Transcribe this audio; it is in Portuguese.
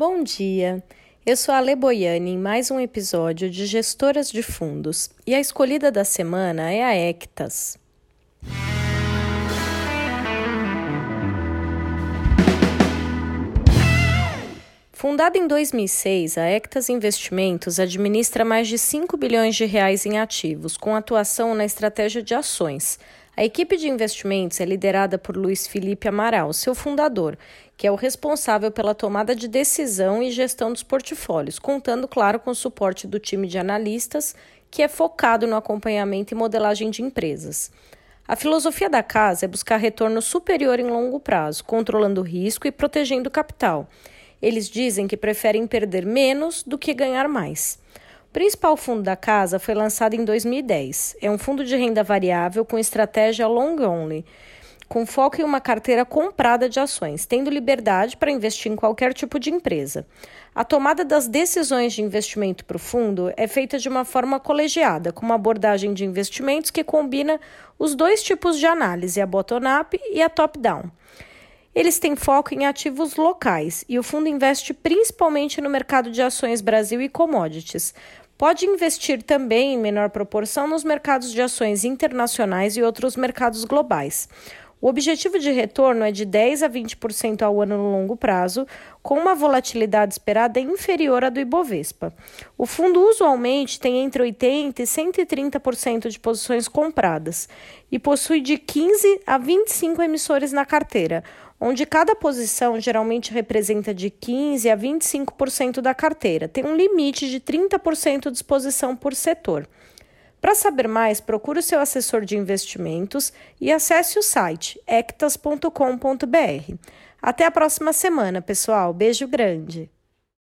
Bom dia, eu sou a Ale Boiani em mais um episódio de Gestoras de Fundos e a escolhida da semana é a Ectas. Fundada em 2006, a Ectas Investimentos administra mais de 5 bilhões de reais em ativos, com atuação na estratégia de ações, a equipe de investimentos é liderada por Luiz Felipe Amaral, seu fundador, que é o responsável pela tomada de decisão e gestão dos portfólios, contando, claro, com o suporte do time de analistas, que é focado no acompanhamento e modelagem de empresas. A filosofia da casa é buscar retorno superior em longo prazo, controlando o risco e protegendo o capital. Eles dizem que preferem perder menos do que ganhar mais. O principal fundo da casa foi lançado em 2010. É um fundo de renda variável com estratégia long only, com foco em uma carteira comprada de ações, tendo liberdade para investir em qualquer tipo de empresa. A tomada das decisões de investimento para o fundo é feita de uma forma colegiada, com uma abordagem de investimentos que combina os dois tipos de análise, a bottom-up e a top-down. Eles têm foco em ativos locais e o fundo investe principalmente no mercado de ações Brasil e commodities. Pode investir também, em menor proporção, nos mercados de ações internacionais e outros mercados globais. O objetivo de retorno é de 10 a 20% ao ano no longo prazo, com uma volatilidade esperada inferior à do Ibovespa. O fundo usualmente tem entre 80 e 130% de posições compradas e possui de 15 a 25 emissores na carteira, onde cada posição geralmente representa de 15 a 25% da carteira. Tem um limite de 30% de exposição por setor. Para saber mais, procure o seu assessor de investimentos e acesse o site ectas.com.br. Até a próxima semana, pessoal. Beijo grande.